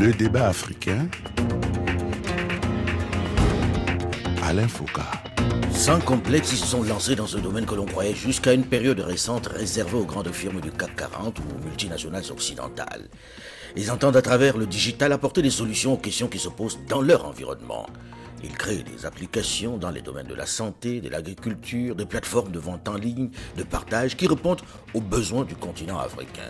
Le débat africain. Alain Foucault. Sans complexe, ils se sont lancés dans ce domaine que l'on croyait jusqu'à une période récente réservé aux grandes firmes du CAC 40 ou aux multinationales occidentales. Ils entendent à travers le digital apporter des solutions aux questions qui se posent dans leur environnement. Ils créent des applications dans les domaines de la santé, de l'agriculture, des plateformes de vente en ligne, de partage qui répondent aux besoins du continent africain.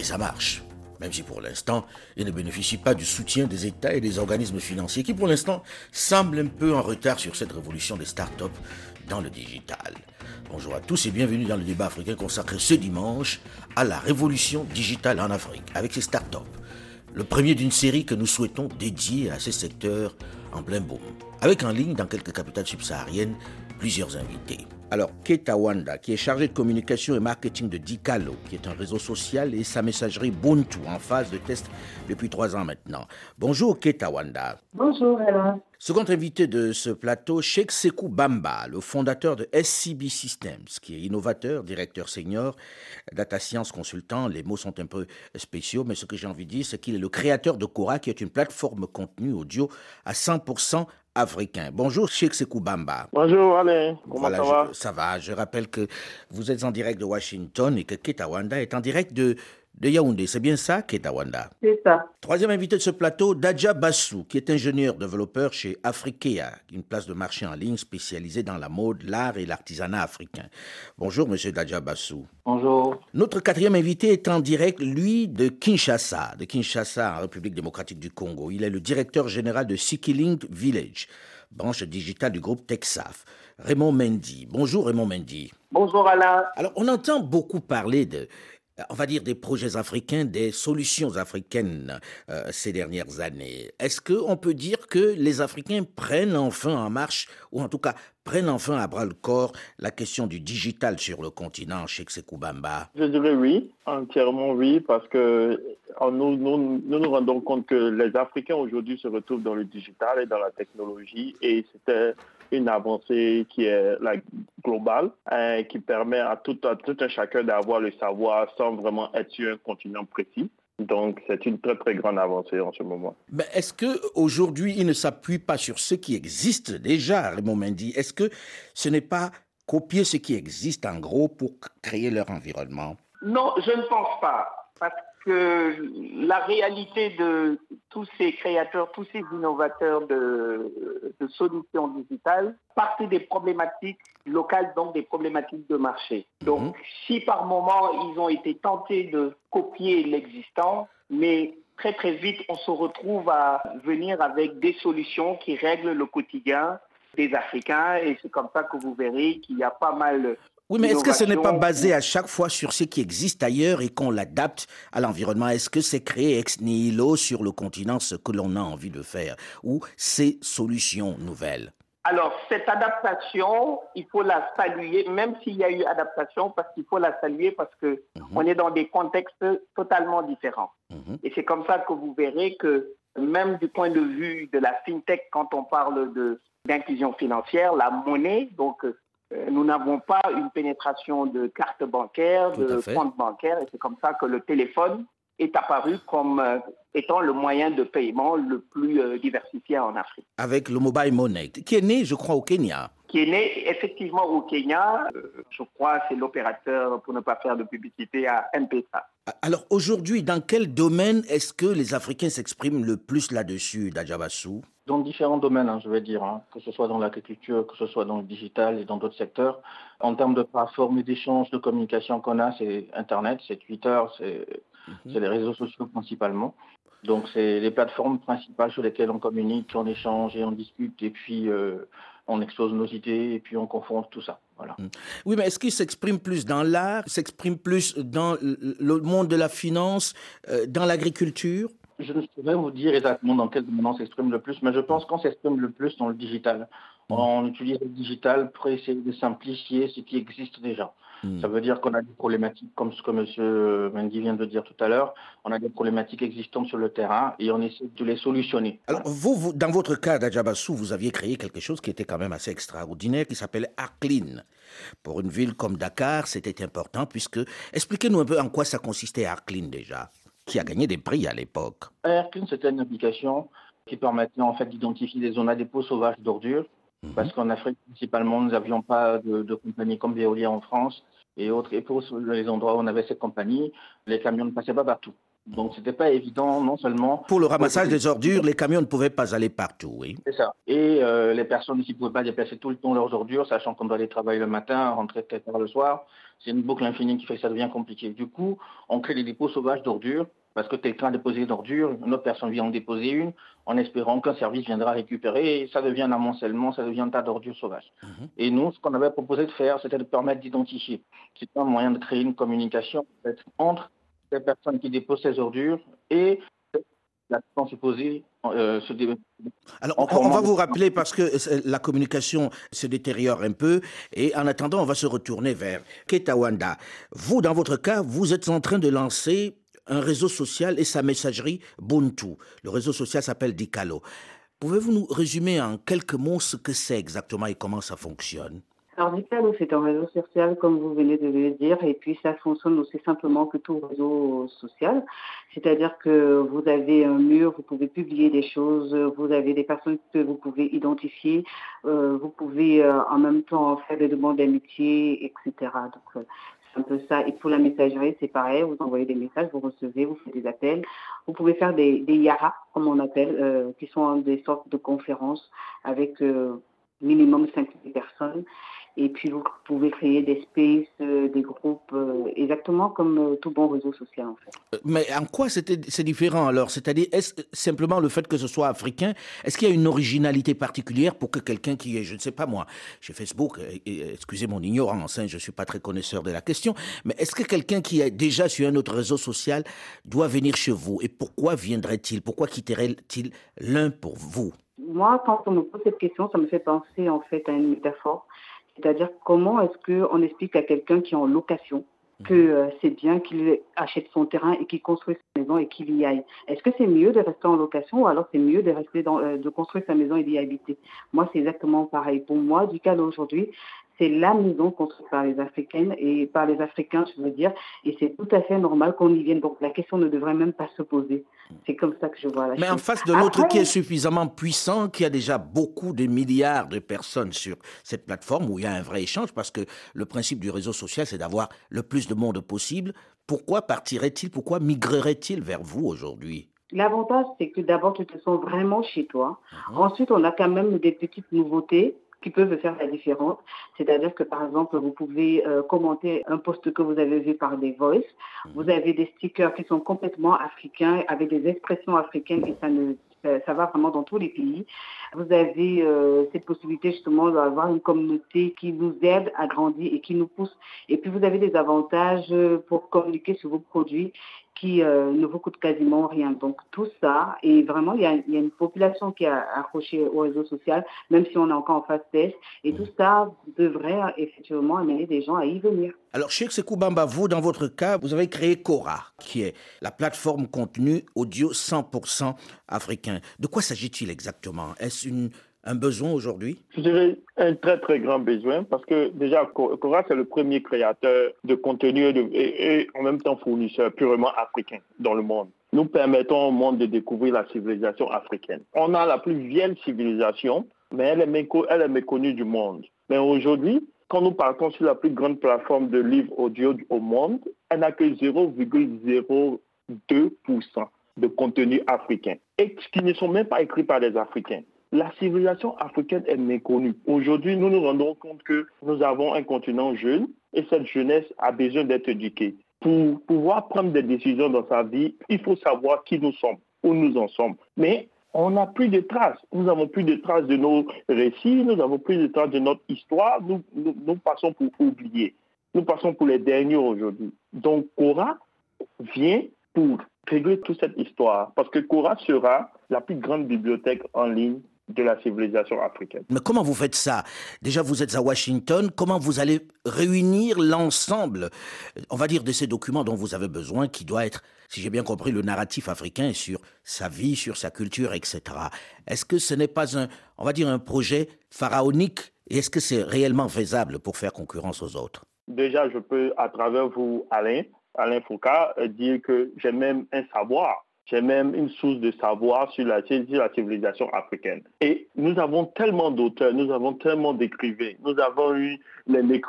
Et ça marche même si pour l'instant, ils ne bénéficient pas du soutien des États et des organismes financiers qui, pour l'instant, semblent un peu en retard sur cette révolution des startups dans le digital. Bonjour à tous et bienvenue dans le débat africain consacré ce dimanche à la révolution digitale en Afrique avec ces startups. Le premier d'une série que nous souhaitons dédier à ces secteurs en plein boom. Avec en ligne dans quelques capitales subsahariennes plusieurs invités. Alors, Keta Wanda, qui est chargé de communication et marketing de Dicalo, qui est un réseau social, et sa messagerie Buntu, en phase de test depuis trois ans maintenant. Bonjour, Keta Wanda. Bonjour, Alain. Second invité de ce plateau, Sheikh Sekou Bamba, le fondateur de SCB Systems, qui est innovateur, directeur senior, data science consultant. Les mots sont un peu spéciaux, mais ce que j'ai envie de dire, c'est qu'il est le créateur de Cora, qui est une plateforme contenu audio à 100% africain. Bonjour Sheikh Sekou Bamba. Bonjour Alain, comment ça va? Ça va, je rappelle que vous êtes en direct de Washington et que Ketawanda est en direct de de Yaoundé. C'est bien ça, Ketawanda C'est ça. Troisième invité de ce plateau, Dadja Bassou, qui est ingénieur développeur chez Afrikea, une place de marché en ligne spécialisée dans la mode, l'art et l'artisanat africain. Bonjour, monsieur Dadja Bassou. Bonjour. Notre quatrième invité est en direct, lui, de Kinshasa, de Kinshasa, en République démocratique du Congo. Il est le directeur général de Sikilink Village, branche digitale du groupe Texaf. Raymond Mendy. Bonjour Raymond Mendy. Bonjour Alain. Alors, on entend beaucoup parler de on va dire, des projets africains, des solutions africaines euh, ces dernières années. Est-ce qu'on peut dire que les Africains prennent enfin en marche, ou en tout cas prennent enfin à bras le corps la question du digital sur le continent, chez Bamba? Je dirais oui, entièrement oui, parce que nous nous, nous rendons compte que les Africains aujourd'hui se retrouvent dans le digital et dans la technologie, et c'était une avancée qui est globale, hein, qui permet à tout, à tout un chacun d'avoir le savoir sans vraiment être sur un continent précis. Donc, c'est une très, très grande avancée en ce moment. Mais est-ce qu'aujourd'hui, il ne s'appuie pas sur ce qui existe déjà, Raymond Mendy? Est-ce que ce n'est pas copier ce qui existe en gros pour créer leur environnement? Non, je ne pense pas. Parce que la réalité de tous ces créateurs, tous ces innovateurs de, solutions digitales partent des problématiques locales, donc des problématiques de marché. Donc, mhm. si par moment ils ont été tentés de copier l'existant, mais très très vite on se retrouve à venir avec des solutions qui règlent le quotidien des Africains et c'est comme ça que vous verrez qu'il y a pas mal oui, mais est-ce que ce n'est pas basé à chaque fois sur ce qui existe ailleurs et qu'on l'adapte à l'environnement? Est-ce que c'est créé ex nihilo sur le continent ce que l'on a envie de faire ou ces solutions nouvelles? Alors, cette adaptation, il faut la saluer, même s'il y a eu adaptation, parce qu'il faut la saluer parce que mhm. on est dans des contextes totalement différents. Mhm. Et c'est comme ça que vous verrez que même du point de vue de la fintech, quand on parle d'inclusion financière, la monnaie, donc euh, nous n'avons pas une pénétration de cartes bancaires, de comptes bancaires, et c'est comme ça que le téléphone est apparu comme euh, étant le moyen de paiement le plus euh, diversifié en Afrique. Avec le mobile money, qui est né, je crois, au Kenya. Qui est né effectivement au Kenya. je crois c'est l'opérateur, pour ne pas faire de publicité, à M-Pesa. Alors aujourd'hui, dans quel domaine est-ce que les Africains s'expriment le plus là-dessus, Dajabassou dans différents domaines, hein, je vais dire, hein, que ce soit dans l'agriculture, que ce soit dans le digital et dans d'autres secteurs. En termes de plateformes d'échange, de communication qu'on a, c'est Internet, c'est Twitter, c'est mhm. les réseaux sociaux principalement. Donc, c'est les plateformes principales sur lesquelles on communique, on échange et on discute, et puis euh, on expose nos idées, et puis on confronte tout ça. Voilà. Mhm. Oui, mais est-ce qu'il s'exprime plus dans l'art, s'exprime plus dans le monde de la finance, euh, dans l'agriculture? Je ne saurais vous dire exactement dans quel domaine on s'exprime le plus, mais je pense qu'on s'exprime le plus dans le digital. Mm. On utilise le digital pour essayer de simplifier ce qui existe déjà. Mm. Ça veut dire qu'on a des problématiques, comme ce que M. Mendy vient de dire tout à l'heure, on a des problématiques existantes sur le terrain et on essaie de les solutionner. Alors, vous, dans votre cas, d'Adjabassou, vous aviez créé quelque chose qui était quand même assez extraordinaire, qui s'appelle Arclean. Pour une ville comme Dakar, c'était important puisque... Expliquez-nous un peu en quoi ça consistait Arclean déjà. qui a gagné des prix à l'époque. Airclean, c'était une application qui permettait en fait d'identifier des zones à dépôt sauvages d'ordures. Mhm. Parce qu'en Afrique, principalement, nous n'avions pas de, de compagnies comme Veolia en France et autres. Et pour les endroits où on avait ces compagnies, les camions ne passaient pas partout. Donc, c'était pas évident, non seulement. Pour le ramassage des ordures, les camions ne pouvaient pas aller partout, oui. C'est ça. Et euh, les personnes ici ne pouvaient pas déplacer tout le temps leurs ordures, sachant qu'on doit aller travailler le matin, rentrer très tard le soir. C'est une boucle infinie qui fait que ça devient compliqué. Du coup, on crée des dépôts sauvages d'ordures, parce que quelqu'un a déposé une ordure, une autre personne vient en déposer une, en espérant qu'un service viendra récupérer, et ça devient un amoncellement, ça devient un tas d'ordures sauvages. Mhm. Et nous, ce qu'on avait proposé de faire, c'était de permettre d'identifier. C'est un moyen de créer une communication entre les personnes qui déposent ces ordures et la supposée euh, se Alors, on, va vous rappeler parce que la communication se détériore un peu et en attendant, on va se retourner vers Ketawanda. Vous, dans votre cas, vous êtes en train de lancer un réseau social et sa messagerie Buntu. Le réseau social s'appelle Dicalo. Pouvez-vous nous résumer en quelques mots ce que c'est exactement et comment ça fonctionne? Alors, Dicalo, c'est un réseau social, comme vous venez de le dire, et puis ça fonctionne aussi simplement que tout réseau social. C'est-à-dire que vous avez un mur, vous pouvez publier des choses, vous avez des personnes que vous pouvez identifier, euh, vous pouvez euh, en même temps faire des demandes d'amitié, etc. Donc, euh, un peu ça. Et pour la messagerie, c'est pareil, vous envoyez des messages, vous recevez, vous faites des appels. Vous pouvez faire des, des yara, comme on appelle, qui sont des sortes de conférences avec minimum 5000 personnes. Et puis, vous pouvez créer des spaces, euh, des groupes, euh, exactement comme euh, tout bon réseau social, en fait. Mais en quoi c'est différent alors? C'est-à-dire, est-ce simplement le fait que ce soit africain Est-ce qu'il y a une originalité particulière pour que quelqu'un qui est, je ne sais pas moi, chez Facebook, excusez mon ignorance, hein, je ne suis pas très connaisseur de la question, mais est-ce que quelqu'un qui est déjà sur un autre réseau social doit venir chez vous? Et pourquoi viendrait-il? Pourquoi quitterait-il l'un pour vous? Moi, quand on me pose cette question, ça me fait penser en fait à une métaphore. C'est-à-dire comment est-ce qu'on explique à quelqu'un qui est en location que euh, c'est bien qu'il achète son terrain et qu'il construise sa maison et qu'il y aille. Est-ce que c'est mieux de rester en location ou alors c'est mieux de rester dans, euh, de construire sa maison et d'y habiter? Moi, c'est exactement pareil. Pour moi, du cas d'aujourd'hui, c'est la maison construite par les Africaines et par les Africains, je veux dire, et c'est tout à fait normal qu'on y vienne. Donc la question ne devrait même pas se poser. C'est comme ça que je vois la Mais en face de l'autre qui est suffisamment puissant, qui a déjà beaucoup de milliards de personnes sur cette plateforme où il y a un vrai échange, parce que le principe du réseau social, c'est d'avoir le plus de monde possible. Pourquoi partirait-il Pourquoi migrerait-il vers vous aujourd'hui? L'avantage, c'est que d'abord, tu te sens vraiment chez toi. Uh-huh. Ensuite, on a quand même des petites nouveautés qui peuvent faire la différence. C'est-à-dire que, par exemple, vous pouvez euh, commenter un post que vous avez vu par des voices. Vous avez des stickers qui sont complètement africains, avec des expressions africaines, et ça ne ça, va vraiment dans tous les pays. Vous avez euh, cette possibilité justement d'avoir une communauté qui vous aide à grandir et qui nous pousse. Et puis vous avez des avantages pour communiquer sur vos produits qui euh, ne vous coûte quasiment rien. Donc tout ça, et vraiment, il y a, une population qui est accrochée au réseau social, même si on est encore en phase test, et tout ça devrait effectivement amener des gens à y venir. Alors, Cheikh Sekoubamba, vous, dans votre cas, vous avez créé Cora, qui est la plateforme contenu audio 100% africain. De quoi s'agit-il exactement? Est-ce une un besoin aujourd'hui? Je dirais un très très grand besoin parce que déjà Cora c'est le premier créateur de contenu et, en même temps fournisseur purement africain dans le monde. Nous permettons au monde de découvrir la civilisation africaine. On a la plus vieille civilisation, mais elle est, méconnue, du monde. Mais aujourd'hui, quand nous partons sur la plus grande plateforme de livres audio au monde, elle n'a que 0,02% de contenu africain et qui ne sont même pas écrits par les Africains. La civilisation africaine est méconnue. Aujourd'hui, nous nous rendons compte que nous avons un continent jeune et cette jeunesse a besoin d'être éduquée. Pour pouvoir prendre des décisions dans sa vie, il faut savoir qui nous sommes, où nous en sommes. Mais on n'a plus de traces. Nous n'avons plus de traces de nos récits, nous n'avons plus de traces de notre histoire. Nous, passons pour oublier. Nous passons pour les derniers aujourd'hui. Donc, Cora vient pour régler toute cette histoire parce que Cora sera la plus grande bibliothèque en ligne de la civilisation africaine. Mais comment vous faites ça? Déjà, vous êtes à Washington. Comment vous allez réunir l'ensemble, on va dire, de ces documents dont vous avez besoin, qui doit être, si j'ai bien compris, le narratif africain sur sa vie, sur sa culture, etc. Est-ce que ce n'est pas un, on va dire, un projet pharaonique? Et est-ce que c'est réellement faisable pour faire concurrence aux autres? Déjà, je peux, à travers vous, Alain, Alain Foucault, dire que j'ai même un savoir j'ai même une source de savoir sur la, civilisation africaine. Et nous avons tellement d'auteurs, nous avons tellement d'écrivains, nous avons eu les, les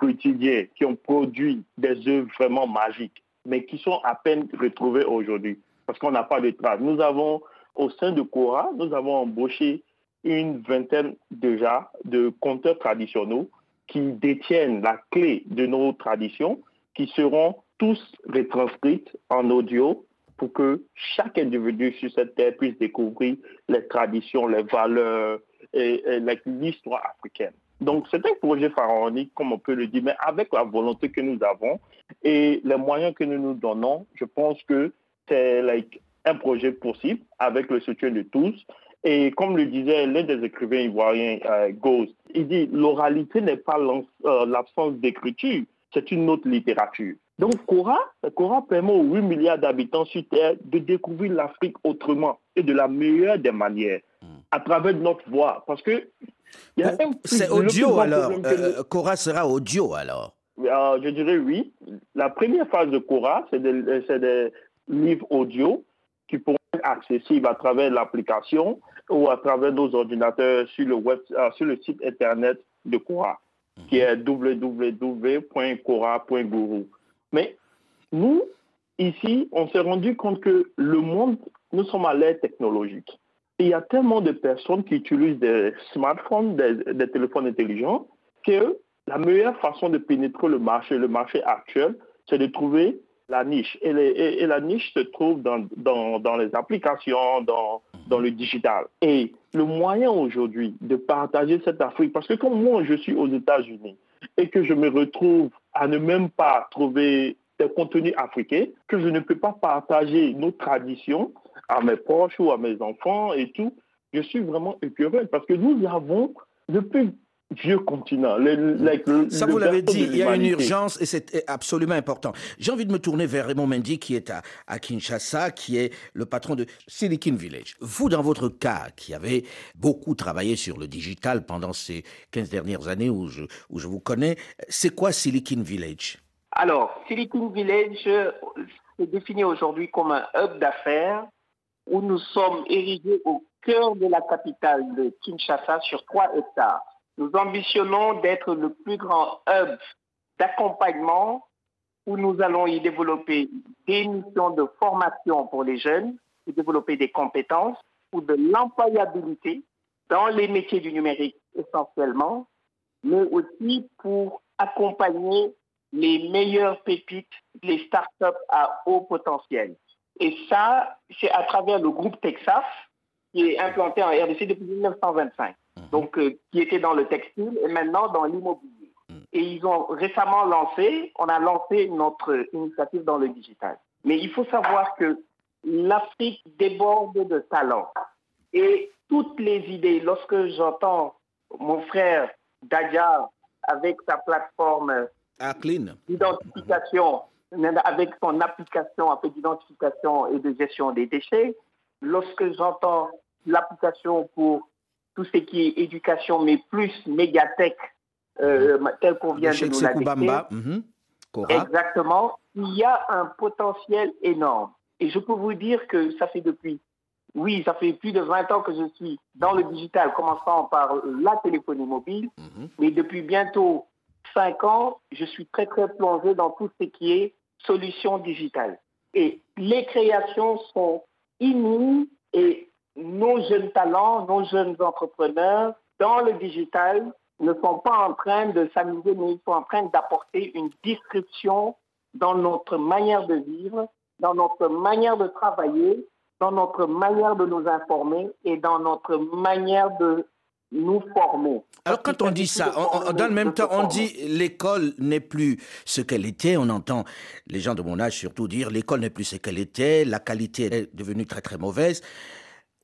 qui ont produit des œuvres vraiment magiques, mais qui sont à peine retrouvées aujourd'hui parce qu'on n'a pas de traces. Nous avons, au sein de Cora, nous avons embauché une vingtaine déjà de conteurs traditionnels qui détiennent la clé de nos traditions, qui seront tous retranscrites en audio pour que chaque individu sur cette terre puisse découvrir les traditions, les valeurs et, l'histoire africaine. Donc, c'est un projet pharaonique, comme on peut le dire, mais avec la volonté que nous avons et les moyens que nous nous donnons, je pense que c'est un projet possible avec le soutien de tous. Et comme le disait l'un des écrivains ivoiriens, euh, Ghost, il dit l'oralité n'est pas euh, l'absence d'écriture, c'est une autre littérature. Donc, Cora, Cora permet aux 8 milliards d'habitants sur Terre de découvrir l'Afrique autrement et de la meilleure des manières, à travers notre voix. Parce que. C'est audio alors. Euh, Cora sera audio alors. Euh, je dirais oui. La première phase de Cora, c'est des, des, livres audio qui pourront être accessibles à travers l'application ou à travers nos ordinateurs sur le, web, euh, sur le site internet de Cora, qui est www.cora.guru. Mais nous, ici, on s'est rendu compte que le monde, nous sommes à l'ère technologique. il y a tellement de personnes qui utilisent des smartphones, des, téléphones intelligents, que la meilleure façon de pénétrer le marché, le marché actuel, c'est de trouver la niche. Et, la niche se trouve dans, les applications, dans, dans le digital. Et le moyen aujourd'hui de partager cette Afrique, parce que comme moi, je suis aux États-Unis et que je me retrouve à ne même pas trouver des contenus africains, que je ne peux pas partager nos traditions à mes proches ou à mes enfants et tout, je suis vraiment écœuré parce que nous avons, depuis vieux continent. Ça, vous l'avez dit, il y a une urgence et c'est absolument important. J'ai envie de me tourner vers Raymond Mendy qui est à, à, Kinshasa, qui est le patron de Silicon Village. Vous, dans votre cas, qui avez beaucoup travaillé sur le digital pendant ces 15 dernières années où je, où je vous connais, c'est quoi Silicon Village? Alors, Silicon Village est défini aujourd'hui comme un hub d'affaires où nous sommes érigés au cœur de la capitale de Kinshasa sur 3 hectares. Nous ambitionnons d'être le plus grand hub d'accompagnement où nous allons y développer des missions de formation pour les jeunes, et développer des compétences ou de l'employabilité dans les métiers du numérique essentiellement, mais aussi pour accompagner les meilleures pépites, les startups à haut potentiel. Et ça, c'est à travers le groupe Texas, qui est implanté en RDC depuis 1925. Donc euh, qui était dans le textile et maintenant dans l'immobilier. Mhm. Et ils ont récemment lancé, on a lancé notre initiative dans le digital. Mais il faut savoir que l'Afrique déborde de talents. Et toutes les idées, lorsque j'entends mon frère Dadia avec sa plateforme d'identification, avec son application d'identification et de gestion des déchets, lorsque j'entends l'application pour tout ce qui est éducation, mais plus médiathèque, euh, mhm. tel qu'on vient de nous la mhm. Exactement. Il y a un potentiel énorme. Et je peux vous dire que ça fait depuis, oui, ça fait plus de 20 ans que je suis dans le digital, commençant par la téléphonie mobile, mhm. mais depuis bientôt 5 ans, je suis très, très plongé dans tout ce qui est solutions digitales. Et les créations sont inouïes et nos jeunes talents, nos jeunes entrepreneurs dans le digital ne sont pas en train de s'amuser, mais ils sont en train d'apporter une disruption dans notre manière de vivre, dans notre manière de travailler, dans notre manière de nous informer et dans notre manière de nous former. Alors quand on dit ça, dans le même temps, on dit l'école n'est plus ce qu'elle était. On entend les gens de mon âge surtout dire l'école n'est plus ce qu'elle était, la qualité est devenue très très mauvaise.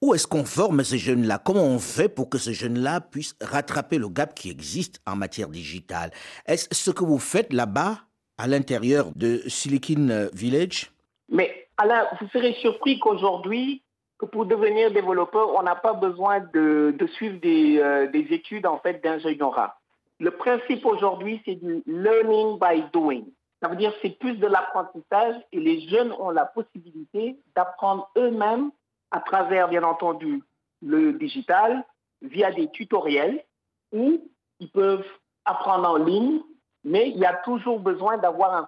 Où est-ce qu'on forme ces jeunes-là? Comment on fait pour que ces jeunes-là puissent rattraper le gap qui existe en matière digitale? Est-ce ce que vous faites là-bas, à l'intérieur de Silicon Village? Mais Alain, vous serez surpris qu'aujourd'hui, pour devenir développeur, on n'a pas besoin de, suivre euh, des, études en fait d'ingénierat. Le principe aujourd'hui, c'est du learning by doing. Ça veut dire que c'est plus de l'apprentissage et les jeunes ont la possibilité d'apprendre eux-mêmes à travers, bien entendu, le digital, via des tutoriels, ou ils peuvent apprendre en ligne, mais il y a toujours besoin d'avoir un,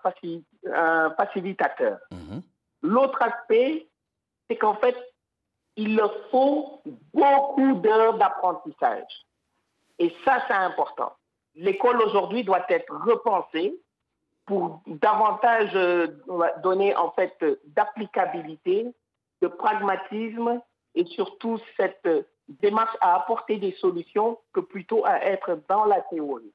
facilitateur. Mhm. L'autre aspect, c'est qu'en fait, il leur faut beaucoup d'heures d'apprentissage. Et ça, c'est important. L'école aujourd'hui doit être repensée pour davantage euh, donner en fait d'applicabilité, de pragmatisme et surtout cette démarche à apporter des solutions que plutôt à être dans la théorie.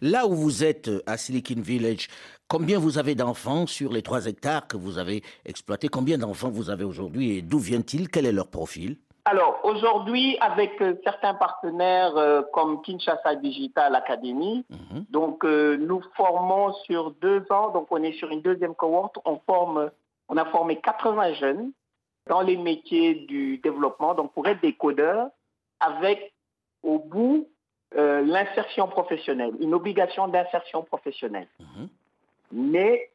Là où vous êtes à Silicon Village, combien vous avez d'enfants sur les trois hectares que vous avez exploités? Combien d'enfants vous avez aujourd'hui et d'où viennent-ils? Quel est leur profil? Alors aujourd'hui, avec euh, certains partenaires euh, comme Kinshasa Digital Academy, mhm. donc euh, nous formons sur deux ans, donc on est sur une deuxième cohorte, on forme, on a formé 80 jeunes dans les métiers du développement, donc pour être des codeurs, avec au bout l'insertion professionnelle, une obligation d'insertion professionnelle. Mhm. Mais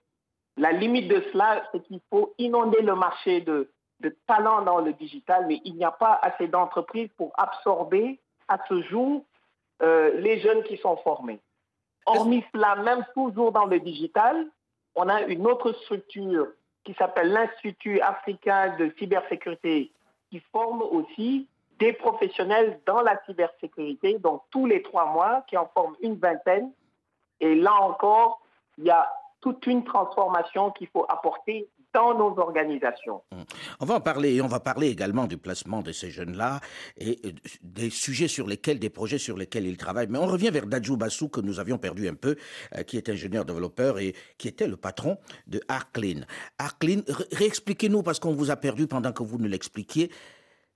la limite de cela, c'est qu'il faut inonder le marché de de talents dans le digital, mais il n'y a pas assez d'entreprises pour absorber à ce jour euh, les jeunes qui sont formés. Hormis cela, même toujours dans le digital, on a une autre structure qui s'appelle l'Institut africain de cybersécurité, qui forme aussi des professionnels dans la cybersécurité, donc tous les trois mois, qui en forment une vingtaine. Et là encore, il y a toute une transformation qu'il faut apporter dans nos organisations. On va en parler et on va parler également du placement de ces jeunes-là et euh, des sujets sur lesquels, des projets sur lesquels ils travaillent. Mais on revient vers Dajou Bassou que nous avions perdu un peu, euh, qui est ingénieur développeur et qui était le patron de Arclean. Arclean, réexpliquez-nous parce qu'on vous a perdu pendant que vous nous l'expliquiez.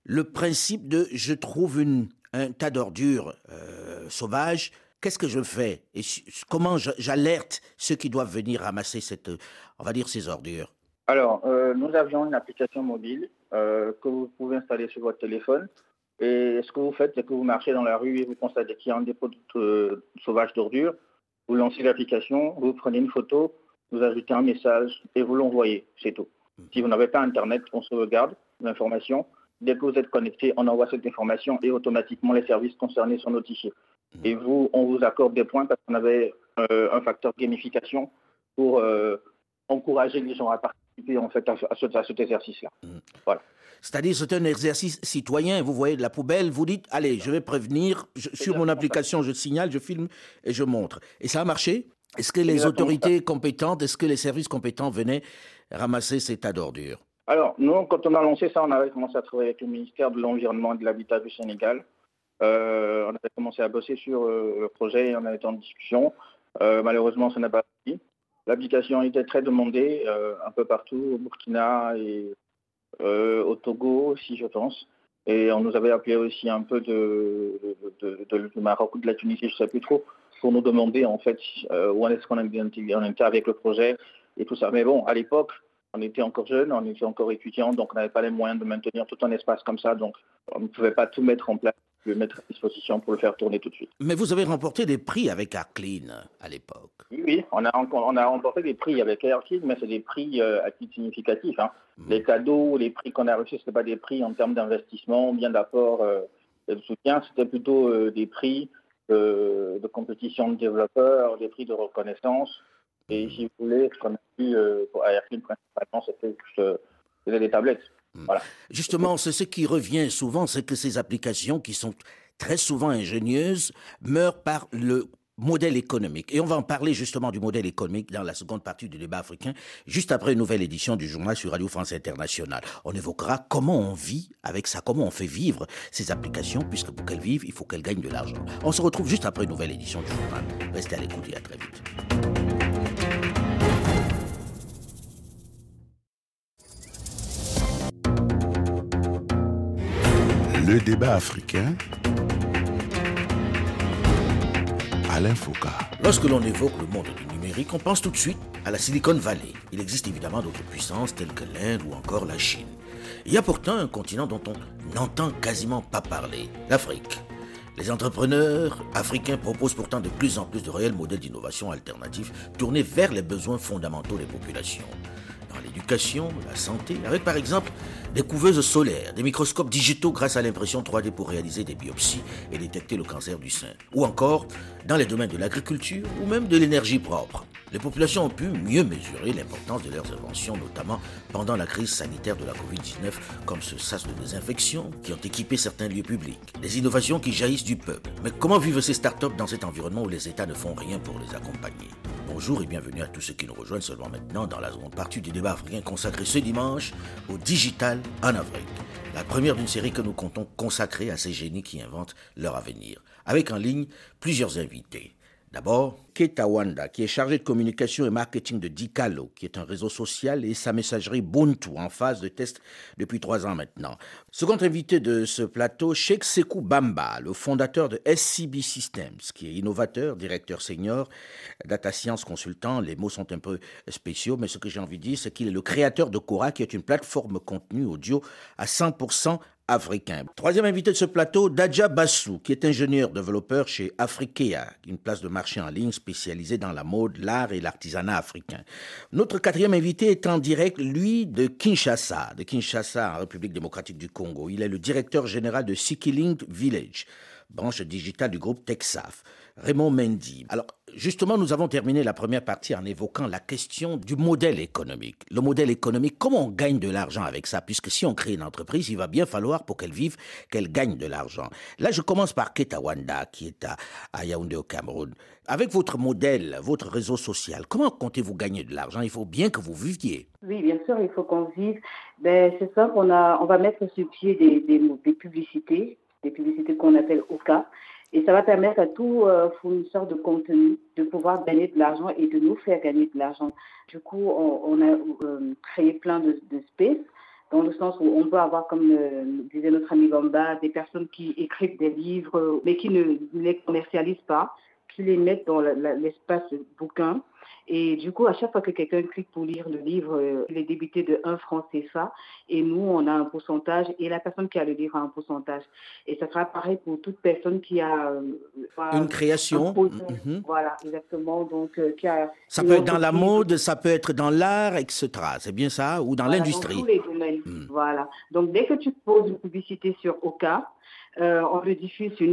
Le principe de je trouve un tas d'ordures euh, sauvages, qu'est-ce que je fais? Et comment j'alerte ceux qui doivent venir ramasser cette, on va dire, ces ordures? Alors, euh, nous avions une application mobile euh, que vous pouvez installer sur votre téléphone. Et ce que vous faites, c'est que vous marchez dans la rue et vous constatez qu'il y a un dépôt de, euh, sauvage d'ordures. Vous lancez l'application, vous prenez une photo, vous ajoutez un message et vous l'envoyez. C'est tout. Mhm. Si vous n'avez pas Internet, on sauvegarde l'information. Dès que vous êtes connecté, on envoie cette information et automatiquement les services concernés sont notifiés. Mhm. Et vous, on vous accorde des points parce qu'on avait un facteur gamification pour encourager les gens à participer en fait à, cet exercice-là. Mm. Voilà. C'est-à-dire, c'est un exercice citoyen. Vous voyez de la poubelle, vous dites, allez, je vais prévenir. sur mon application, je signale, je filme et je montre. Et ça a marché? Est-ce que les autorités compétentes, est-ce que les services compétents venaient ramasser ces tas d'ordures Alors, nous, quand on a lancé ça, on avait commencé à travailler avec le ministère de l'Environnement et de l'Habitat du Sénégal. Euh, on avait commencé à bosser sur euh, le projet et on avait été en discussion. Euh, malheureusement, ça n'a pas pris. L'application était très demandée euh, un peu partout, au Burkina et euh, au Togo aussi, je pense. Et on nous avait appelé aussi un peu de, du Maroc ou de la Tunisie, je ne sais plus trop, pour nous demander en fait euh, où est-ce qu'on était avec le projet et tout ça. Mais bon, à l'époque, on était encore jeunes, on était encore étudiants, donc on n'avait pas les moyens de maintenir tout un espace comme ça, donc on ne pouvait pas tout mettre en place mettre à disposition pour le faire tourner tout de suite. Mais vous avez remporté des prix avec Arclean à l'époque. Oui, on a, on a remporté des prix avec Arclean, mais c'est des prix euh, à titre significatif. Hein. Hmm. Les cadeaux, les prix qu'on a reçus, ce pas des prix en termes d'investissement, bien d'apport euh, et de soutien, c'était plutôt euh, des prix de compétition de développeurs, des prix de reconnaissance. Et hmm. si vous voulez, ce qu'on a eu pour Airclean principalement, c'était des tablettes. Hmm. Justement, c'est ce qui revient souvent, c'est que ces applications qui sont très souvent ingénieuses meurent par le modèle économique. Et on va en parler justement du modèle économique dans la seconde partie du débat africain, juste après une nouvelle édition du journal sur Radio France Internationale. On évoquera comment on vit avec ça, comment on fait vivre ces applications, puisque pour qu'elles vivent, il faut qu'elles gagnent de l'argent. On se retrouve juste après une nouvelle édition du journal. Restez à l'écoute et à très vite. Le débat africain. Alain Foucault. Lorsque l'on évoque le monde du numérique, on pense tout de suite à la Silicon Valley. Il existe évidemment d'autres puissances telles que l'Inde ou encore la Chine. Il y a pourtant un continent dont on n'entend quasiment pas parler, l'Afrique. Les entrepreneurs africains proposent pourtant de plus en plus de réels modèles d'innovation alternatifs tournés vers les besoins fondamentaux des populations. L'éducation, la santé, avec par exemple des couveuses solaires, des microscopes digitaux grâce à l'impression 3D pour réaliser des biopsies et détecter le cancer du sein, ou encore dans les domaines de l'agriculture ou même de l'énergie propre. Les populations ont pu mieux mesurer l'importance de leurs inventions, notamment pendant la crise sanitaire de la Covid-19, comme ce sas de désinfection qui ont équipé certains lieux publics. Des innovations qui jaillissent du peuple. Mais comment vivent ces startups dans cet environnement où les États ne font rien pour les accompagner? Bonjour et bienvenue à tous ceux qui nous rejoignent seulement maintenant dans la seconde partie du débat africain consacré ce dimanche au digital en Afrique. La première d'une série que nous comptons consacrer à ces génies qui inventent leur avenir. Avec en ligne plusieurs invités. D'abord, Keta Wanda, qui est chargé de communication et marketing de Dicalo, qui est un réseau social et sa messagerie Buntu en phase de test depuis trois ans maintenant. Second invité de ce plateau, Sheikh Sekou Bamba, le fondateur de SCB Systems, qui est innovateur, directeur senior, data science consultant. Les mots sont un peu spéciaux, mais ce que j'ai envie de dire, c'est qu'il est le créateur de Cora, qui est une plateforme contenu audio à 100% africain. Troisième invité de ce plateau, Dadja Bassou, qui est ingénieur développeur chez Afrikea, une place de marché en ligne spécialisée dans la mode, l'art et l'artisanat africain. Notre quatrième invité est en direct, lui, de Kinshasa, de Kinshasa en République démocratique du Congo. Il est le directeur général de Sikilink Village, branche digitale du groupe Texaf. Raymond Mendy. Alors, justement, nous avons terminé la première partie en évoquant la question du modèle économique. Le modèle économique, comment on gagne de l'argent avec ça? Puisque si on crée une entreprise, il va bien falloir pour qu'elle vive, qu'elle gagne de l'argent. Là, je commence par Ketawanda, qui est à, Yaoundé au Cameroun. Avec votre modèle, votre réseau social, comment comptez-vous gagner de l'argent? Il faut bien que vous viviez. Oui, bien sûr, il faut qu'on vive. Ben, c'est ça qu'on a, on va mettre sur pied des publicités, des publicités qu'on appelle OCA et ça va permettre à tout euh, fournisseur de contenu de pouvoir gagner de l'argent et de nous faire gagner de l'argent. Du coup, on, a euh, créé plein de, de space dans le sens où on peut avoir, comme euh, disait notre ami Gamba, des personnes qui écrivent des livres, mais qui ne les commercialisent pas, qui les mettent dans l'espace bouquin et du coup, à chaque fois que quelqu'un clique pour lire le livre, euh, il est débité de 1 franc CFA. Et nous, on a un pourcentage et la personne qui a le livre a un pourcentage. Et ça sera pareil pour toute personne qui a... Euh, une création. Mhm. Voilà, exactement. Donc, euh, qui a ça peut être dans la mode, ça peut être dans l'art, etc. C'est bien ça? Ou dans l'industrie Dans tous les domaines. Hmm. Voilà. Donc, dès que tu poses une publicité sur Oka, euh, on le diffuse chez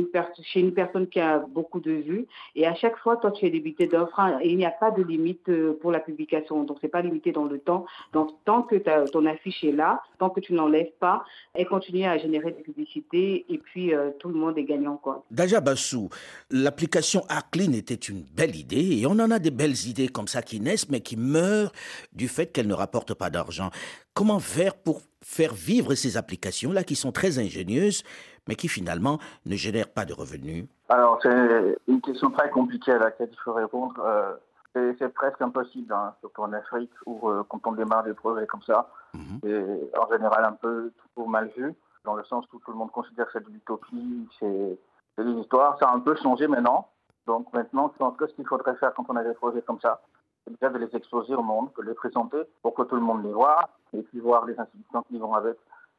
une, personne qui a beaucoup de vues. Et à chaque fois, toi, tu es débité d'un franc. Et il n'y a pas de limite euh, pour la publication. Donc, c'est pas limité dans le temps. Donc, tant que ton affiche est là, tant que tu n'enlèves pas, elle continue à générer des publicités. Et puis, euh, tout le monde est gagnant, quoi. Daja Bassou, l'application Arclean était une belle idée. Et on en a des belles idées comme ça qui naissent, mais qui meurent du fait qu'elles ne rapportent pas d'argent. Comment faire pour faire vivre ces applications-là qui sont très ingénieuses, mais qui finalement ne génèrent pas de revenus Alors, c'est une question très compliquée à laquelle il faut répondre. Euh, c'est presque impossible, hein, surtout en Afrique, où euh, quand on démarre des projets comme ça, mhm. c'est en général un peu trop mal vu, dans le sens où tout le monde considère que c'est de l'utopie, c'est des histoires. Ça a un peu changé maintenant. Donc maintenant, je pense que ce qu'il faudrait faire quand on a des projets comme ça, c'est déjà de les exposer au monde, de les présenter pour que tout le monde les voit, et puis voir les institutions qui vont avec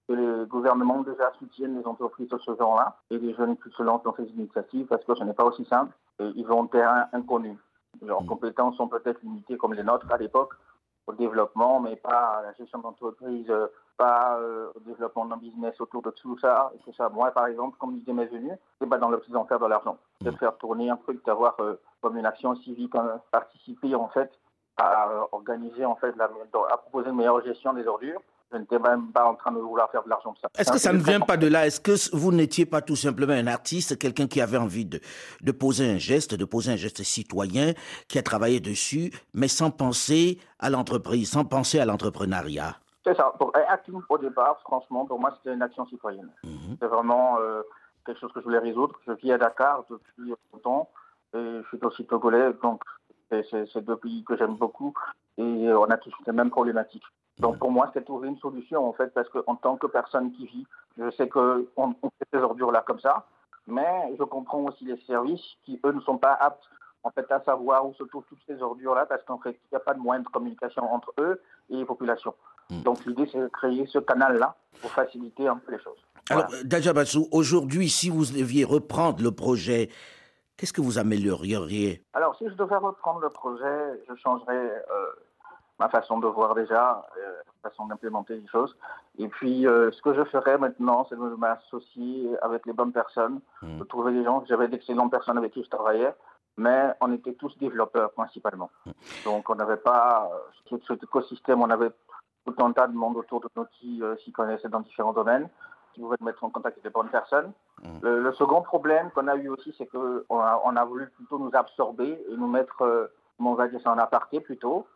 que les gouvernements déjà soutiennent les entreprises de ce genre-là et les jeunes qui se lancent dans ces initiatives parce que ce n'est pas aussi simple. Et ils vont terrain inconnu. Leurs mm. compétences sont peut-être limitées comme les nôtres à l'époque au développement, mais pas à la gestion d'entreprise, pas euh, au développement d'un business autour de tout ça. Et tout ça. Moi, par exemple, comme disait mes venus, c'est pas dans l'optique d'en faire de l'argent. De mm. faire tourner un truc, d'avoir euh, comme une action civique, hein, participer en fait à euh, organiser en fait, la, à proposer une meilleure gestion des ordures je n'étais même pas en train de vouloir faire de l'argent pour ça. Est-ce que ça ne vient pas de là? Est-ce que vous n'étiez pas tout simplement un artiste, quelqu'un qui avait envie de, de poser un geste, de poser un geste citoyen, qui a travaillé dessus, mais sans penser à l'entreprise, sans penser à l'entrepreneuriat? C'est ça. Pour au départ, franchement, pour moi, c'était une action citoyenne. Mhm. C'est vraiment euh, quelque chose que je voulais résoudre. Je vis à Dakar depuis longtemps et je suis aussi togolais, donc c'est deux pays que j'aime beaucoup et on a tous les mêmes problématiques. Donc pour moi, c'est trouver une solution en fait, parce qu'en tant que personne qui vit, je sais qu'on on fait ces ordures-là comme ça, mais je comprends aussi les services qui, eux, ne sont pas aptes en fait, à savoir où se trouvent toutes ces ordures-là, parce qu'en fait, il n'y a pas de moyen de communication entre eux et les populations. Mm. Donc l'idée, c'est de créer ce canal-là pour faciliter un peu les choses. Alors, Dajabassou, aujourd'hui, si vous deviez reprendre le projet, qu'est-ce que vous amélioreriez Alors, si je devais reprendre le projet, je changerais ma façon de voir déjà, ma façon d'implémenter les choses. Et puis, ce que je ferais maintenant, c'est de m'associer avec les bonnes personnes, mmh. de trouver des gens. J'avais d'excellentes personnes avec qui je travaillais mais on était tous développeurs principalement. Donc on n'avait pas euh, cet écosystème, on avait tout un tas de monde autour de nous qui euh, s'y connaissaient dans différents domaines, qui pouvaient mettre en contact avec les bonnes personnes. Mm. Le, second problème qu'on a eu aussi, c'est qu'on a, on a voulu plutôt nous absorber et nous mettre, euh, on va dire ça en aparté plutôt.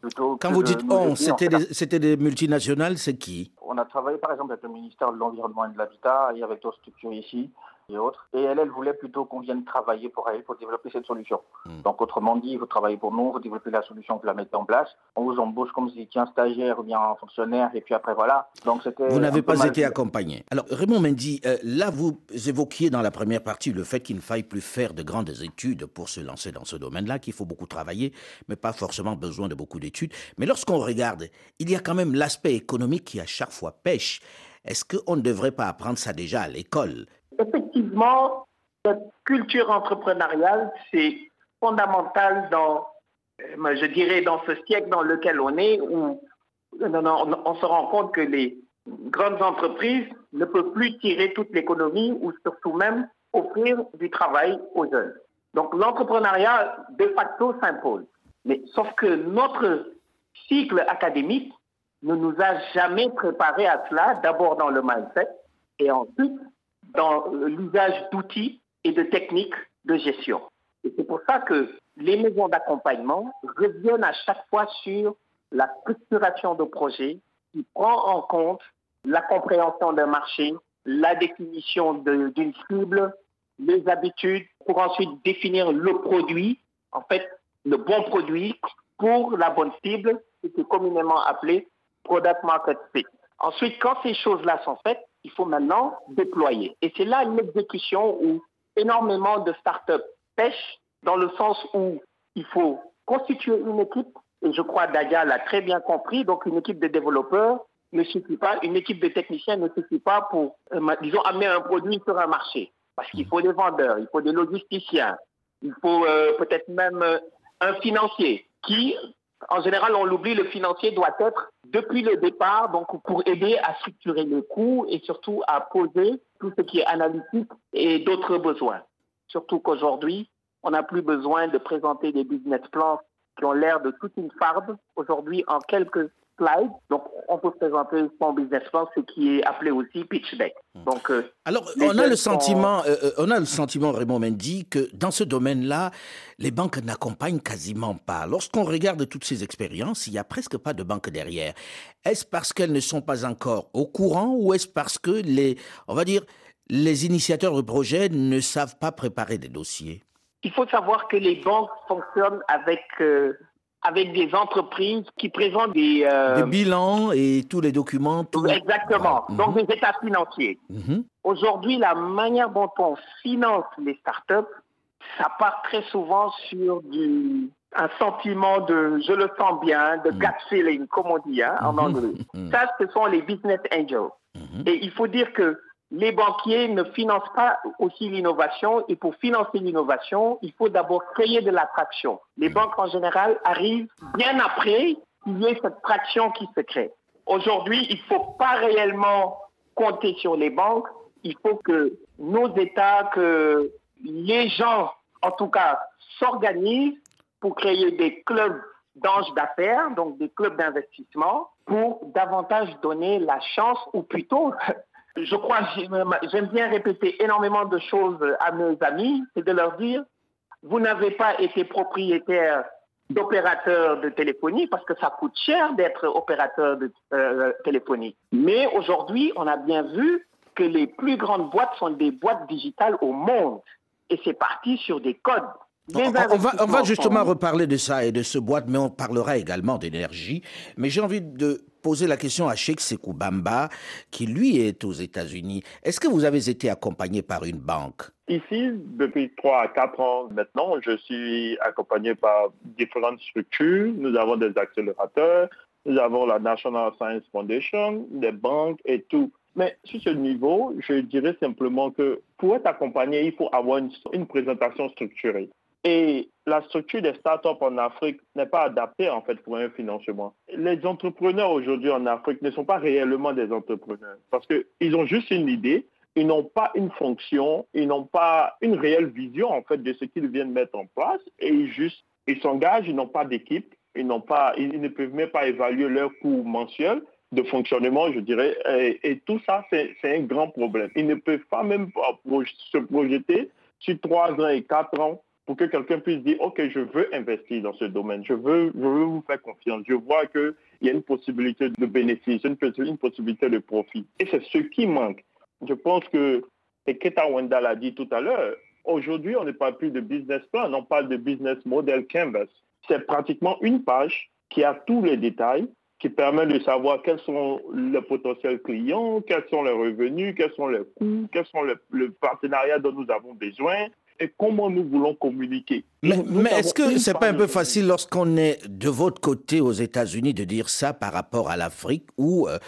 Plutôt Quand vous dites on, c'était des, c'était des multinationales, c'est qui? On a travaillé par exemple avec le ministère de l'Environnement et de l'Habitat et avec d'autres structures ici et autres. Et elle, elle voulait plutôt qu'on vienne travailler pour elle, pour développer cette solution. Hmm. Donc, autrement dit, vous travaillez pour nous, vous développez la solution, vous la mettez en place. On vous embauche comme si vous étiez un stagiaire ou bien un fonctionnaire, et puis après, voilà. Donc, c'était. Vous n'avez pas été accompagné. Alors, Raymond Mendy, euh, là, vous évoquiez dans la première partie le fait qu'il ne faille plus faire de grandes études pour se lancer dans ce domaine-là, qu'il faut beaucoup travailler, mais pas forcément besoin de beaucoup d'études. Mais lorsqu'on regarde, il y a quand même l'aspect économique qui à chaque fois pêche. Est-ce qu'on ne devrait pas apprendre ça déjà à l'école? Effectivement, cette culture entrepreneuriale, c'est fondamental dans, euh, je dirais, dans ce siècle dans lequel on est, où on se rend compte que les grandes entreprises ne peuvent plus tirer toute l'économie ou surtout même offrir du travail aux jeunes. Donc l'entrepreneuriat, de facto, s'impose. Mais sauf que notre cycle académique ne nous a jamais préparé à cela, d'abord dans le mindset et ensuite dans l'usage d'outils et de techniques de gestion. Et c'est pour ça que les maisons d'accompagnement reviennent à chaque fois sur la structuration de projet qui prend en compte la compréhension d'un marché, la définition d'une cible, les habitudes, pour ensuite définir le produit, en fait, le bon produit pour la bonne cible, ce qui est communément appelé product market fit. Ensuite, quand ces choses-là sont faites, il faut maintenant déployer. Et c'est là une exécution où énormément de startups pêchent dans le sens où il faut constituer une équipe, et je crois Daga l'a très bien compris, donc une équipe de développeurs ne suffit pas, une équipe de techniciens ne suffit pas pour, euh, disons, amener un produit sur un marché. Parce qu'il faut des vendeurs, il faut des logisticiens, il faut euh, peut-être même euh, un financier qui en général, on l'oublie, le financier doit être depuis le départ, donc pour aider à structurer les coûts et surtout à poser tout ce qui est analytique et d'autres besoins. Surtout qu'aujourd'hui, on n'a plus besoin de présenter des business plans qui ont l'air de toute une farde. Aujourd'hui, en quelques donc, on peut présenter son business plan, ce qui est appelé aussi pitch deck. Hmm. Donc, euh, alors, on a le sentiment, euh, euh, on a le sentiment, Raymond Mendy, que dans ce domaine-là, les banques n'accompagnent quasiment pas. Lorsqu'on regarde toutes ces expériences, il n'y a presque pas de banque derrière. Est-ce parce qu'elles ne sont pas encore au courant ou est-ce parce que les, on va dire, les initiateurs de projets ne savent pas préparer des dossiers? Il faut savoir que les banques fonctionnent avec avec des entreprises qui présentent des... Euh, des bilans et tous les documents. Exactement. Donc mhm. des états financiers. Mhm. Aujourd'hui, la manière dont on finance les startups, ça part très souvent sur du, un sentiment de je le sens bien, de mhm. gut feeling, comme on dit hein, en anglais. Ça, ce sont les business angels. Et il faut dire que les banquiers ne financent pas aussi l'innovation et pour financer l'innovation, il faut d'abord créer de l'attraction. Les banques en général arrivent bien après qu'il y ait cette traction qui se crée. Aujourd'hui, il ne faut pas réellement compter sur les banques. Il faut que nos États, que les gens, en tout cas, s'organisent pour créer des clubs d'anges d'affaires, donc des clubs d'investissement, pour davantage donner la chance, ou plutôt je crois, j'aime bien répéter énormément de choses à mes amis, c'est de leur dire, vous n'avez pas été propriétaire d'opérateur de téléphonie parce que ça coûte cher d'être opérateur de euh, téléphonie. Mais aujourd'hui, on a bien vu que les plus grandes boîtes sont des boîtes digitales au monde et c'est parti sur des codes. On, va, on va justement reparler de ça et de ce boîte, mais on parlera également d'énergie. Mais j'ai envie de poser la question à Sheikh Sekou Bamba, qui lui est aux États-Unis. Est-ce que vous avez été accompagné par une banque? Ici, depuis 3 à 4 ans maintenant, je suis accompagné par différentes structures. Nous avons des accélérateurs, nous avons la National Science Foundation, des banques et tout. Mais sur ce niveau, je dirais simplement que pour être accompagné, il faut avoir une, présentation structurée. Et la structure des startups en Afrique n'est pas adaptée en fait pour un financement. Les entrepreneurs aujourd'hui en Afrique ne sont pas réellement des entrepreneurs parce qu'ils ont juste une idée, ils n'ont pas une fonction, ils n'ont pas une réelle vision en fait de ce qu'ils viennent mettre en place et ils juste ils s'engagent, ils n'ont pas d'équipe, ils n'ont pas, ils ne peuvent même pas évaluer leur coût mensuel de fonctionnement, je dirais, et, tout ça, c'est un grand problème. Ils ne peuvent pas même se projeter sur trois ans et quatre ans pour que quelqu'un puisse dire, OK, je veux investir dans ce domaine, je veux, je veux vous faire confiance, je vois qu'il y a une possibilité de bénéfice, une, possibilité de profit. Et c'est ce qui manque. Je pense que, et Keta Wendell l'a dit tout à l'heure, aujourd'hui, on ne parle plus de business plan, on parle de business model canvas. C'est pratiquement une page qui a tous les détails, qui permet de savoir quels sont les potentiels clients, quels sont les revenus, quels sont les coûts, quels sont les, le partenariat dont nous avons besoin et comment nous voulons communiquer. Mais, est-ce que c'est pas un peu facile lorsqu'on est de votre côté aux États-Unis de dire ça par rapport à l'Afrique ou euh,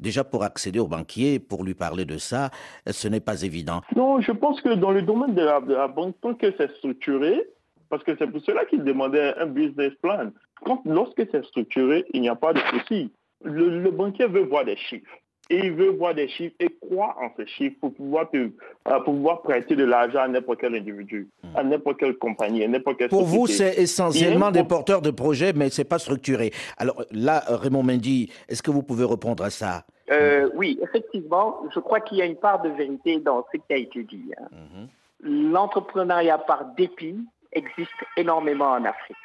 déjà pour accéder au banquier, pour lui parler de ça, ce n'est pas évident? Non, je pense que dans le domaine de la, de la banque, tant que c'est structuré, parce que c'est pour cela qu'il demandait un business plan. Quand, lorsque c'est structuré, il n'y a pas de souci. Le, banquier veut voir des chiffres. Et il veut voir des chiffres et croire en ces chiffres pour pouvoir, euh, pouvoir prêter de l'argent à n'importe quel individu, à n'importe quelle compagnie, à n'importe quelle Pour vous, c'est essentiellement des porteurs de projets, mais ce n'est pas structuré. Alors là, Raymond Mendy, est-ce que vous pouvez répondre à ça? Euh, Oui, effectivement, je crois qu'il y a une part de vérité dans ce qui a été dit. Hein. Mhm. L'entrepreneuriat par dépit existe énormément en Afrique.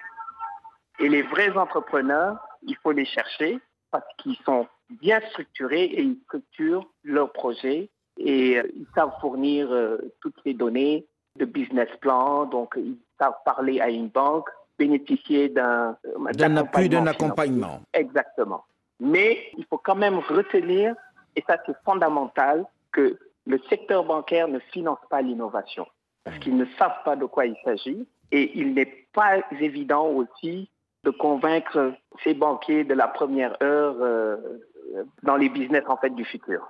Et les vrais entrepreneurs, il faut les chercher parce qu'ils sont bien structurés et ils structurent leurs projets et euh, ils savent fournir euh, toutes les données de business plan, donc ils savent parler à une banque, bénéficier d'un euh, d'un appui, d'un accompagnement. Exactement. Mais il faut quand même retenir, et ça c'est fondamental, que le secteur bancaire ne finance pas l'innovation parce qu'ils ne savent pas de quoi il s'agit et il n'est pas évident aussi de convaincre ces banquiers de la première heure euh, dans les business en fait du futur.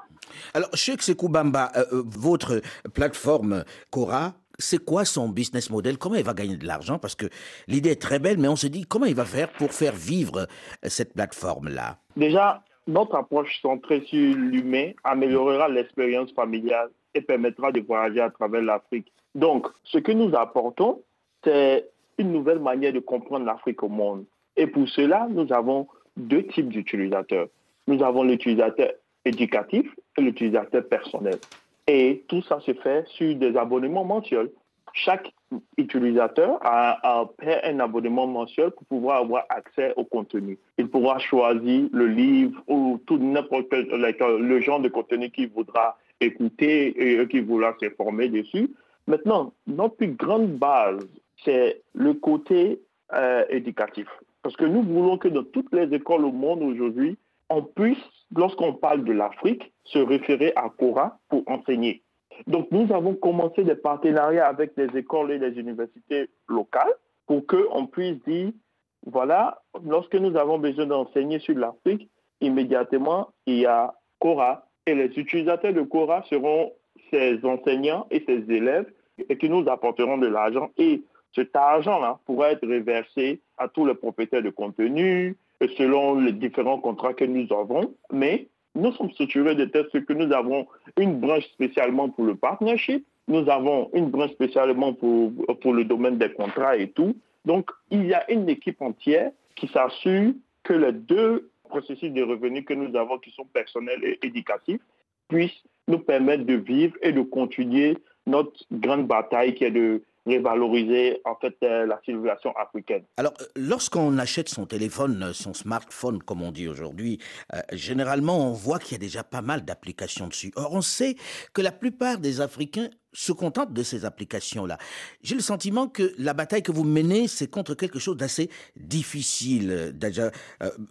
Alors, Cheikh Sekoubamba, euh, euh, votre plateforme Cora, c'est quoi son business model? Comment il va gagner de l'argent? Parce que l'idée est très belle, mais on se dit comment il va faire pour faire vivre cette plateforme-là? Déjà, notre approche centrée sur l'humain améliorera l'expérience familiale et permettra de voyager à travers l'Afrique. Donc, ce que nous apportons, c'est une nouvelle manière de comprendre l'Afrique au monde. Et pour cela, nous avons deux types d'utilisateurs. Nous avons l'utilisateur éducatif et l'utilisateur personnel. Et tout ça se fait sur des abonnements mensuels. Chaque utilisateur a, un abonnement mensuel pour pouvoir avoir accès au contenu. Il pourra choisir le livre ou tout n'importe quel le genre de contenu qu'il voudra écouter et qu'il voudra s'informer dessus. Maintenant, notre plus grande base c'est le côté euh, éducatif. Parce que nous voulons que dans toutes les écoles au monde aujourd'hui, on puisse, lorsqu'on parle de l'Afrique, se référer à Cora pour enseigner. Donc nous avons commencé des partenariats avec des écoles et des universités locales pour qu'on puisse dire, voilà, lorsque nous avons besoin d'enseigner sur l'Afrique, immédiatement, il y a Cora et les utilisateurs de Cora seront ces enseignants et ces élèves et qui nous apporteront de l'argent. Et cet argent-là pourra être reversé à tous les propriétaires de contenu selon les différents contrats que nous avons. Mais nous sommes structurés de telle sorte que nous avons une branche spécialement pour le partnership, nous avons une branche spécialement pour, pour le domaine des contrats et tout. Donc, il y a une équipe entière qui s'assure que les deux processus de revenus que nous avons, qui sont personnels et éducatifs, puissent nous permettre de vivre et de continuer notre grande bataille qui est de valoriser en fait euh, la civilisation africaine. Alors, euh, lorsqu'on achète son téléphone, euh, son smartphone, comme on dit aujourd'hui, généralement on voit qu'il y a déjà pas mal d'applications dessus. Or, on sait que la plupart des Africains se contentent de ces applications-là. J'ai le sentiment que la bataille que vous menez, c'est contre quelque chose d'assez difficile, Daja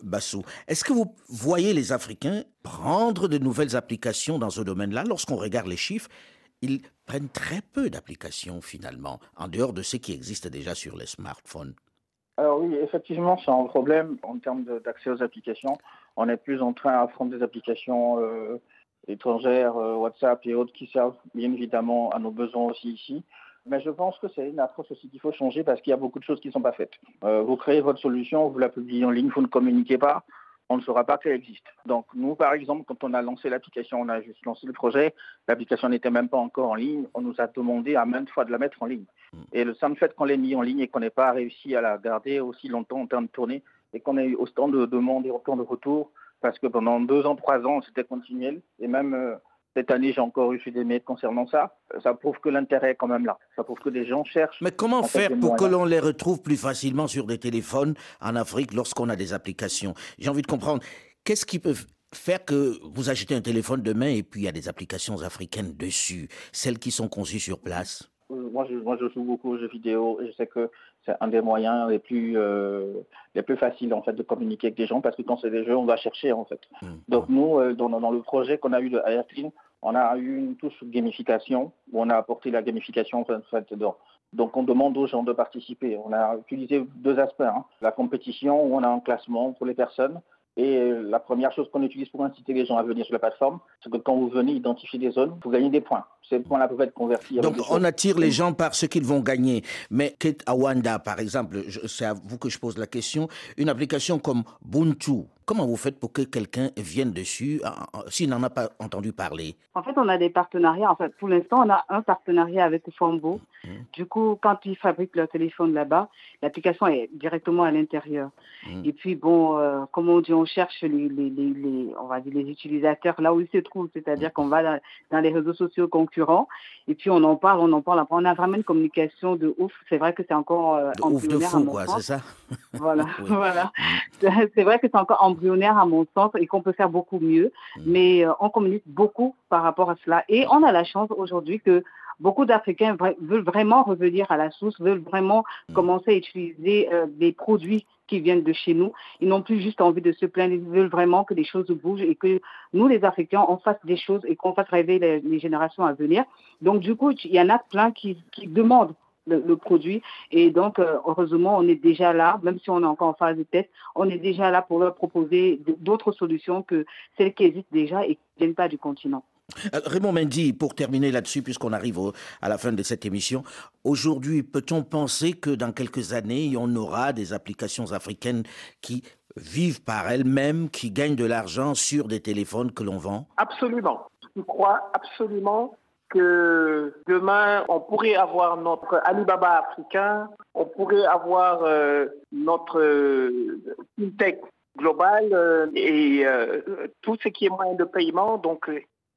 Bassou. Est-ce que vous voyez les Africains prendre de nouvelles applications dans ce domaine-là lorsqu'on regarde les chiffres ils prennent très peu d'applications finalement, en dehors de ce qui existe déjà sur les smartphones. Alors oui, effectivement, c'est un problème en termes d'accès aux applications. On est plus en train à prendre des applications euh, étrangères, WhatsApp et autres qui servent bien évidemment à nos besoins aussi ici. Mais je pense que c'est une approche aussi qu'il faut changer parce qu'il y a beaucoup de choses qui ne sont pas faites. vous créez votre solution, vous la publiez en ligne, vous ne communiquez pas on ne saura pas qu'elle existe. Donc nous, par exemple, quand on a lancé l'application, on a juste lancé le projet, l'application n'était même pas encore en ligne, on nous a demandé à maintes fois de la mettre en ligne. Mm. Et le simple fait qu'on l'ait mis en ligne et qu'on n'ait pas réussi à la garder aussi longtemps en train de tourner, et qu'on ait eu autant de demandes et autant de retours, parce que pendant deux ans, trois ans, c'était continuel, et même euh, cette année, j'ai encore reçu des mails concernant ça. Ça prouve que l'intérêt est quand même là. Ça prouve que des gens cherchent. Mais comment faire pour que l'on les retrouve plus facilement sur des téléphones en Afrique lorsqu'on a des applications? J'ai envie de comprendre. Qu'est-ce qui peut faire que vous achetez un téléphone demain et puis il y a des applications africaines dessus, celles qui sont conçues sur place? Euh, moi je, moi, je joue beaucoup aux jeux vidéo et je sais que c'est un des moyens les plus, euh, les plus faciles en fait, de communiquer avec des gens parce que quand c'est des jeux, on va chercher en fait. Mmh. Donc nous, euh, dans, dans, le projet qu'on a eu de Airclean, on a eu une touche gamification où on a apporté la gamification en fait, dedans. Donc on demande aux gens de participer. On a utilisé deux aspects. Hein. La compétition où on a un classement pour les personnes et euh, la première chose qu'on utilise pour inciter les gens à venir sur la plateforme, c'est que quand vous venez identifier des zones, vous gagnez des points. Ces points-là peuvent être convertis. Donc on attire les gens par ce qu'ils vont gagner. Mais Kate Awanda, par exemple, c'est à vous que je pose la question, une application comme Buntu, Comment vous faites pour que quelqu'un vienne dessus s'il n'en a pas entendu parler? En fait, on a des partenariats. En fait, pour l'instant, on a un partenariat avec Fombo. Mmh. Du coup, quand ils fabriquent leur téléphone là-bas, l'application est directement à l'intérieur. Mmh. Et puis, bon, euh, comme on dit, on cherche les, les, les, on va dire les utilisateurs là où ils se trouvent. C'est-à-dire mmh. qu'on va dans, les réseaux sociaux concurrents et puis on en parle, on en parle. On a vraiment une communication de ouf. C'est vrai que c'est encore euh, de ouf de fou, quoi, c'est ça? Voilà, voilà. C'est vrai que c'est encore embryonnaire à mon sens et qu'on peut faire beaucoup mieux. Mm. Mais euh, on communique beaucoup par rapport à cela. Et on a la chance aujourd'hui que beaucoup d'Africains veulent vraiment revenir à la source, veulent vraiment mm. commencer à utiliser euh, des produits qui viennent de chez nous. Ils n'ont plus juste envie de se plaindre, ils veulent vraiment que les choses bougent et que nous, les Africains, on fasse des choses et qu'on fasse rêver les, générations à venir. Donc, du coup, il y en a plein qui, qui demandent le, produit. Et donc, euh, heureusement, on est déjà là, même si on est encore en phase de test, on est déjà là pour leur proposer d'autres solutions que celles qui existent déjà et qui ne viennent pas du continent. Euh, Raymond Mendy, pour terminer là-dessus, puisqu'on arrive à la fin de cette émission, aujourd'hui, peut-on penser que dans quelques années, on aura des applications africaines qui vivent par elles-mêmes, qui gagnent de l'argent sur des téléphones que l'on vend? Absolument. Je crois absolument que demain, on pourrait avoir notre Alibaba africain, on pourrait avoir euh, notre euh, fintech global euh, et tout ce qui est moyen de paiement. Donc,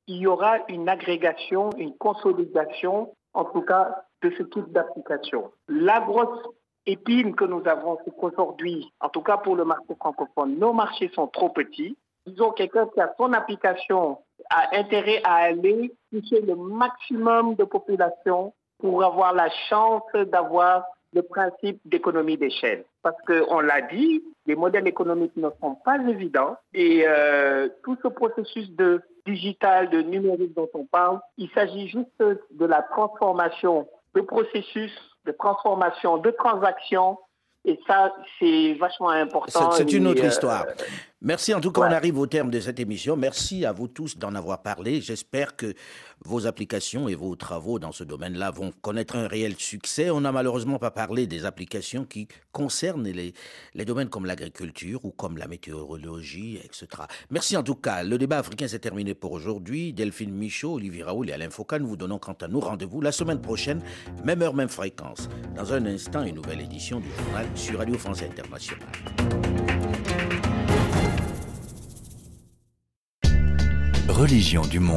il y aura une agrégation, une consolidation, en tout cas, de ce type d'application. La grosse épine que nous avons, c'est qu'aujourd'hui, en tout cas pour le marché francophone, nos marchés sont trop petits. Disons, quelqu'un qui a son application a intérêt à aller toucher le maximum de population pour avoir la chance d'avoir le principe d'économie d'échelle. Parce qu'on l'a dit, les modèles économiques ne sont pas évidents et euh, tout ce processus de digital, de numérique dont on parle, il s'agit juste de la transformation de processus, de transformation de transactions et ça, c'est vachement important. C'est une autre histoire. Merci en tout cas, on arrive au terme de cette émission. Merci à vous tous d'en avoir parlé. J'espère que vos applications et vos travaux dans ce domaine-là vont connaître un réel succès. On n'a malheureusement pas parlé des applications qui concernent les, les domaines comme l'agriculture ou comme la météorologie, etc. Merci en tout cas. Le débat africain s'est terminé pour aujourd'hui. Delphine Michaud, Olivier Raoul et Alain Foucault, nous vous donnons quant à nous rendez-vous la semaine prochaine, même heure, même fréquence. Dans un instant, une nouvelle édition du journal sur Radio France Internationale. Religion du monde.